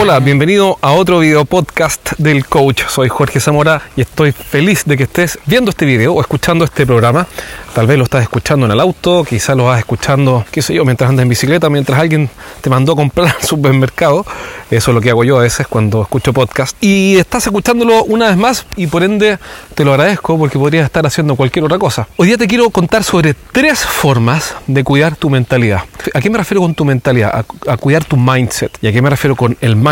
Hola, bienvenido a otro video podcast del coach. Soy Jorge Zamora y estoy feliz de que estés viendo este video o escuchando este programa. Tal vez lo estás escuchando en el auto, quizás lo vas escuchando, qué sé yo, mientras andas en bicicleta, mientras alguien te mandó a comprar al supermercado. Eso es lo que hago yo a veces cuando escucho podcast. Y estás escuchándolo una vez más y por ende te lo agradezco porque podrías estar haciendo cualquier otra cosa. Hoy día te quiero contar sobre tres formas de cuidar tu mentalidad. ¿A qué me refiero con tu mentalidad? A, a cuidar tu mindset. ¿Y a qué me refiero con el mindset?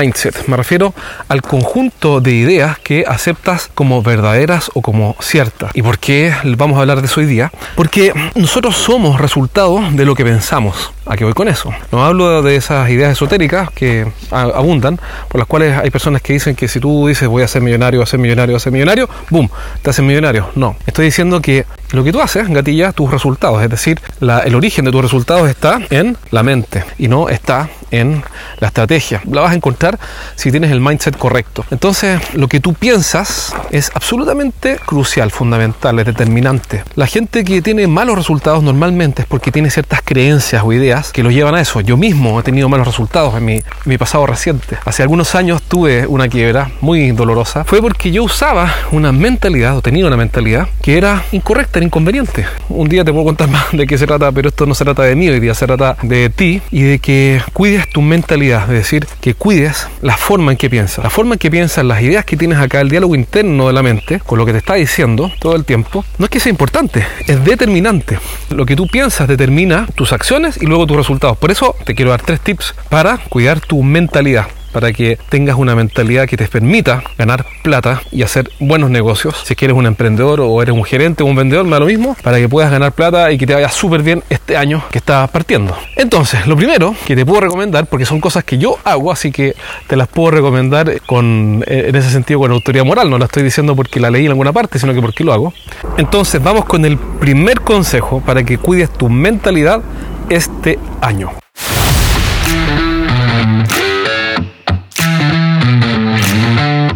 Me refiero al conjunto de ideas que aceptas como verdaderas o como ciertas. ¿Y por qué vamos a hablar de eso hoy día? Porque nosotros somos resultado de lo que pensamos. ¿A qué voy con eso? No hablo de esas ideas esotéricas que abundan, por las cuales hay personas que dicen que si tú dices voy a ser millonario, voy a ser millonario, voy a ser millonario, ¡boom! Te hacen millonario. No, estoy diciendo que lo que tú haces gatilla tus resultados, es decir, el origen de tus resultados está en la mente y no está en la estrategia. La vas a encontrar si tienes el mindset correcto. Entonces, lo que tú piensas es absolutamente crucial, fundamental, es determinante. La gente que tiene malos resultados normalmente es porque tiene ciertas creencias o ideas que lo llevan a eso. Yo mismo he tenido malos resultados en mi, en mi pasado reciente. Hace algunos años tuve una quiebra muy dolorosa. Fue porque yo usaba una mentalidad o tenía una mentalidad que era incorrecta, era inconveniente. Un día te puedo contar más de qué se trata, pero esto no se trata de mí, hoy día se trata de ti y de que cuides tu mentalidad, es decir, que cuides la forma en que piensas. La forma en que piensas, las ideas que tienes acá, el diálogo interno de la mente, con lo que te está diciendo todo el tiempo, no es que sea importante, es determinante. Lo que tú piensas determina tus acciones y luego tus resultados. Por eso te quiero dar tres tips para cuidar tu mentalidad para que tengas una mentalidad que te permita ganar plata y hacer buenos negocios. Si es que eres un emprendedor o eres un gerente o un vendedor, me da lo mismo, para que puedas ganar plata y que te vaya súper bien este año que estás partiendo. Entonces, lo primero que te puedo recomendar, porque son cosas que yo hago, así que te las puedo recomendar con, eh, en ese sentido con autoridad moral, no la estoy diciendo porque la leí en alguna parte, sino que porque lo hago. Entonces, vamos con el primer consejo para que cuides tu mentalidad este año.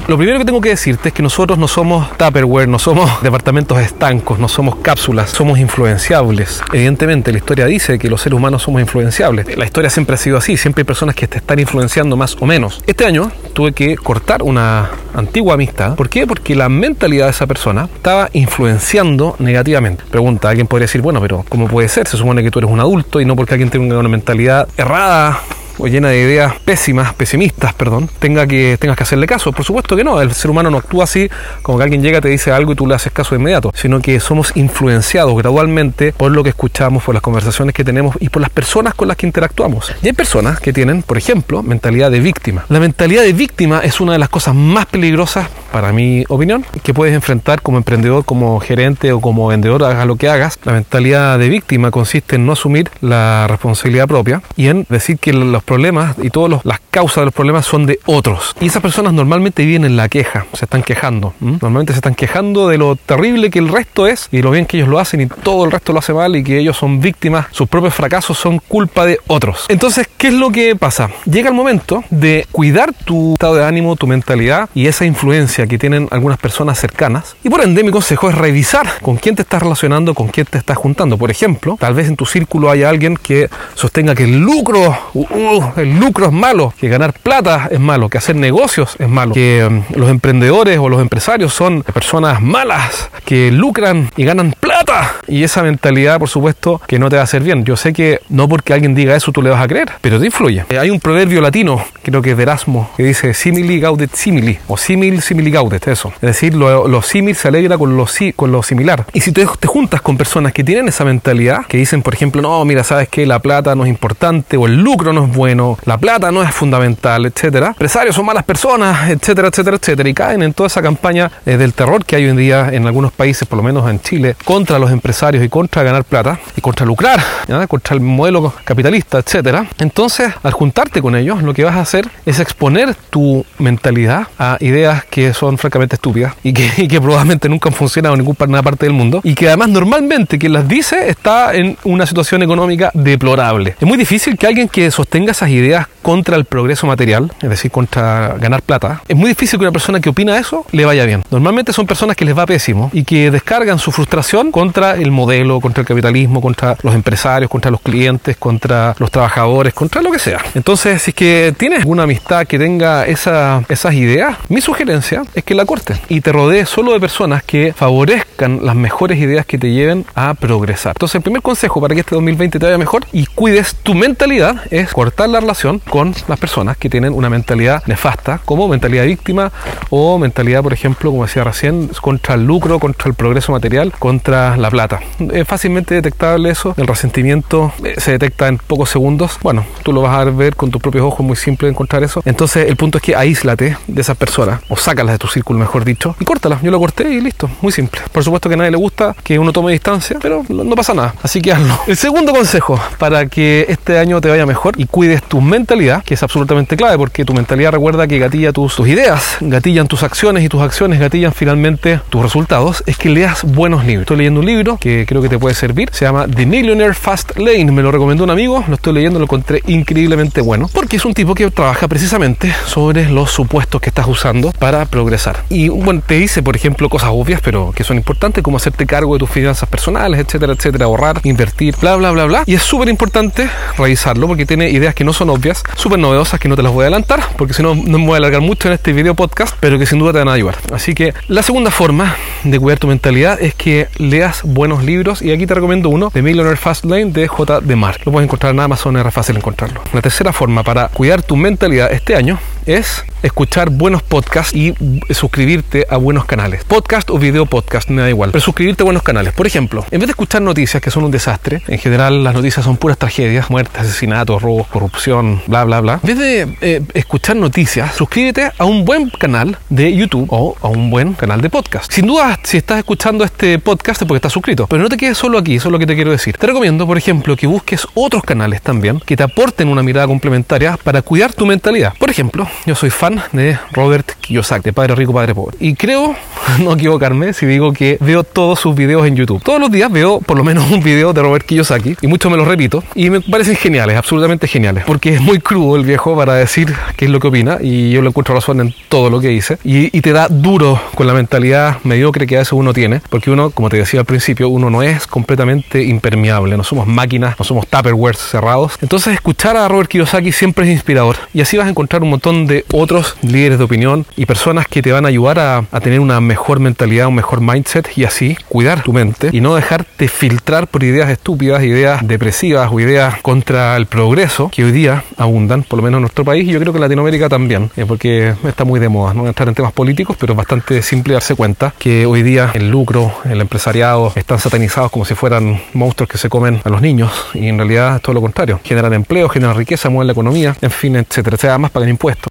Lo primero que tengo que decirte es que nosotros no somos Tupperware, no somos departamentos estancos, no somos cápsulas, somos influenciables. Evidentemente, la historia dice que los seres humanos somos influenciables. La historia siempre ha sido así, siempre hay personas que te están influenciando más o menos. Este año tuve que cortar una antigua amistad. ¿Por qué? Porque la mentalidad de esa persona estaba influenciando negativamente. Pregunta, alguien podría decir, bueno, pero ¿cómo puede ser? Se supone que tú eres un adulto y no porque alguien tenga una mentalidad errada o llena de ideas pésimas, pesimistas, perdón, tenga que, tengas que hacerle caso. Por supuesto que no, el ser humano no actúa así como que alguien llega, te dice algo y tú le haces caso de inmediato, sino que somos influenciados gradualmente por lo que escuchamos, por las conversaciones que tenemos y por las personas con las que interactuamos. Y hay personas que tienen, por ejemplo, mentalidad de víctima. La mentalidad de víctima es una de las cosas más peligrosas, para mi opinión, que puedes enfrentar como emprendedor, como gerente o como vendedor, hagas lo que hagas. La mentalidad de víctima consiste en no asumir la responsabilidad propia y en decir que los problemas y todas las causas de los problemas son de otros. Y esas personas normalmente viven en la queja, se están quejando. Normalmente se están quejando de lo terrible que el resto es y lo bien que ellos lo hacen y todo el resto lo hace mal y que ellos son víctimas, sus propios fracasos son culpa de otros. Entonces, ¿qué es lo que pasa? Llega el momento de cuidar tu estado de ánimo, tu mentalidad y esa influencia que tienen algunas personas cercanas. Y por ende, mi consejo es revisar con quién te estás relacionando, con quién te estás juntando. Por ejemplo, tal vez en tu círculo haya alguien que sostenga que el lucro, uh, uh, el lucro es malo, que ganar plata es malo, que hacer negocios es malo, que um, los emprendedores o los empresarios son personas malas, que lucran y ganan plata. Y esa mentalidad, por supuesto, que no te va a hacer bien. Yo sé que no porque alguien diga eso tú le vas a creer, pero te influye. Eh, hay un proverbio latino, creo que es de Erasmo, que dice simili gaudet simili, o simil simili gaudet, eso. Es decir, lo, lo simil se alegra con lo, con lo similar. Y si te, te juntas con personas que tienen esa mentalidad, que dicen, por ejemplo, no, mira, sabes que la plata no es importante o el lucro no es bueno, la plata no es fundamental, etcétera. Empresarios son malas personas, etcétera, etcétera, etcétera. Y caen en toda esa campaña eh, del terror que hay hoy en día en algunos países, por lo menos en Chile, contra los empresarios y contra ganar plata y contra lucrar, ¿ya? contra el modelo capitalista, etcétera. Entonces, al juntarte con ellos, lo que vas a hacer es exponer tu mentalidad a ideas que son francamente estúpidas y que, probablemente nunca han funcionado en ninguna parte del mundo y que además normalmente quien las dice está en una situación económica deplorable. Es muy difícil que alguien que sostenga esas ideas contra el progreso material, es decir, contra ganar plata, es muy difícil que una persona que opina eso le vaya bien. Normalmente son personas que les va pésimo y que descargan su frustración contra el modelo, contra el capitalismo, contra los empresarios, contra los clientes, contra los trabajadores, contra lo que sea. Entonces, si es que tienes una amistad que tenga esa, esas ideas, mi sugerencia es que la cortes y te rodees solo de personas que favorezcan las mejores ideas que te lleven a progresar. Entonces, el primer consejo para que este 2020 te vaya mejor y cuides tu mentalidad es cortar la relación con las personas que tienen una mentalidad nefasta, como mentalidad víctima o mentalidad, por ejemplo, como decía recién, contra el lucro, contra el progreso material, contra la plata. Es fácilmente detectable eso, el resentimiento eh, se detecta en pocos segundos. Bueno, tú lo vas a ver con tus propios ojos, muy simple encontrar eso. Entonces, el punto es que aíslate de esas personas, o sácalas de tu círculo, mejor dicho, y córtalas. Yo lo corté y listo, muy simple. Por supuesto que a nadie le gusta que uno tome distancia, pero no pasa nada, así que hazlo. El segundo consejo para que este año te vaya mejor y cuides tu mentalidad, que es absolutamente clave, porque tu mentalidad recuerda que gatilla tus, tus ideas, gatillan tus acciones y tus acciones gatillan finalmente tus resultados, es que leas buenos libros. Estoy leyendo un libro que creo que te puede servir, se llama The Millionaire Fast Lane, me lo recomendó un amigo, lo estoy leyendo, lo encontré increíblemente bueno, porque es un tipo que trabaja precisamente sobre los supuestos que estás usando para progresar. Y bueno, te dice, por ejemplo, cosas obvias, pero que son importantes, como hacerte cargo de tus finanzas personales, etcétera, etcétera, ahorrar, invertir, bla, bla, bla, bla. Y es súper importante revisarlo porque tiene ideas que no son obvias, súper novedosas que no te las voy a adelantar, porque si no, no me voy a alargar mucho en este video podcast, pero que sin duda te van a ayudar. Así que la segunda forma de cuidar tu mentalidad es que leas buenos libros y aquí te recomiendo uno de Millionaire Fastlane de J. de Mark. Lo puedes encontrar en Amazon, es fácil encontrarlo. La tercera forma para cuidar tu mentalidad este año es escuchar buenos podcasts y suscribirte a buenos canales. Podcast o video podcast, me da igual. Pero suscribirte a buenos canales. Por ejemplo, en vez de escuchar noticias que son un desastre, en general las noticias son puras tragedias, muertes, asesinatos, robos, corrupción, bla, bla, bla. En vez de eh, escuchar noticias, suscríbete a un buen canal de YouTube o a un buen canal de podcast. Sin duda, si estás escuchando este podcast es porque estás suscrito. Pero no te quedes solo aquí, eso es lo que te quiero decir. Te recomiendo, por ejemplo, que busques otros canales también que te aporten una mirada complementaria para cuidar tu mentalidad. Por ejemplo, yo soy fan de Robert Kiyosaki, de Padre Rico, Padre Pobre. Y creo no equivocarme si digo que veo todos sus videos en YouTube. Todos los días veo por lo menos un video de Robert Kiyosaki y muchos me los repito y me parecen geniales, absolutamente geniales, porque es muy crudo el viejo para decir qué es lo que opina y yo le encuentro razón en todo lo que dice y, y te da duro con la mentalidad mediocre que a veces uno tiene, porque uno, como te decía al principio, uno no es completamente impermeable, no somos máquinas, no somos tupperwares cerrados. Entonces escuchar a Robert Kiyosaki siempre es inspirador y así vas a encontrar un montón de otros líderes de opinión y personas que te van a ayudar a, tener una mejor mentalidad, un mejor mindset y así cuidar tu mente y no dejarte filtrar por ideas estúpidas, ideas depresivas o ideas contra el progreso que hoy día abundan, por lo menos en nuestro país y yo creo que en Latinoamérica también, eh, porque está muy de moda, no voy a entrar en temas políticos, pero es bastante simple darse cuenta que hoy día el lucro, el empresariado están satanizados como si fueran monstruos que se comen a los niños y en realidad es todo lo contrario, generan empleo, generan riqueza, mueven la economía, en fin, etcétera, sea más pagan impuestos.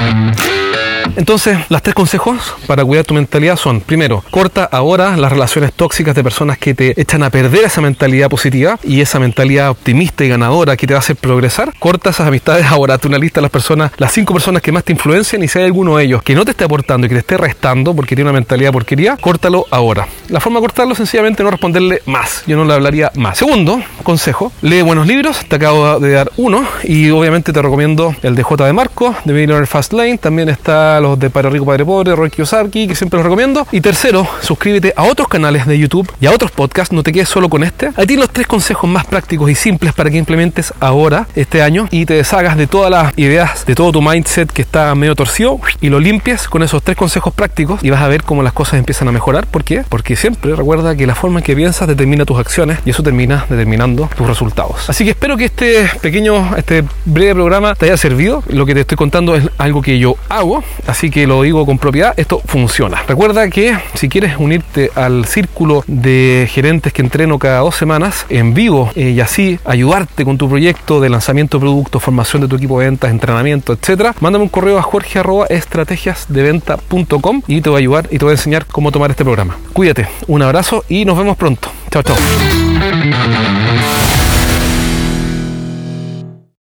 Thank you. Entonces, las tres consejos para cuidar tu mentalidad son, primero, corta ahora las relaciones tóxicas de personas que te echan a perder esa mentalidad positiva y esa mentalidad optimista y ganadora que te hacer progresar. Corta esas amistades ahora, tú una lista de las personas, las cinco personas que más te influencian y si hay alguno de ellos que no te esté aportando y que te esté restando porque tiene una mentalidad porquería, córtalo ahora. La forma de cortarlo sencillamente no responderle más. Yo no le hablaría más. Segundo, consejo, lee buenos libros, te acabo de dar uno y obviamente te recomiendo el de J de Marco, de Millionaire Fast Lane, también está los de Padre Rico, Padre Pobre, Roy Kiyosaki, que siempre los recomiendo. Y tercero, suscríbete a otros canales de YouTube y a otros podcasts, no te quedes solo con este. Ahí tienes los tres consejos más prácticos y simples para que implementes ahora, este año, y te deshagas de todas las ideas, de todo tu mindset que está medio torcido y lo limpies con esos tres consejos prácticos y vas a ver cómo las cosas empiezan a mejorar. ¿Por qué? Porque siempre recuerda que la forma en que piensas determina tus acciones y eso termina determinando tus resultados. Así que espero que este pequeño, este breve programa te haya servido. Lo que te estoy contando es algo que yo hago, así que lo digo con propiedad, esto funciona. Recuerda que si quieres unirte al círculo de gerentes que entreno cada dos semanas en vivo eh, y así ayudarte con tu proyecto de lanzamiento de productos, formación de tu equipo de ventas, entrenamiento, etcétera, mándame un correo a jorge estrategiasdeventa.com y te voy a ayudar y te voy a enseñar cómo tomar este programa. Cuídate, un abrazo y nos vemos pronto. Chao, chao.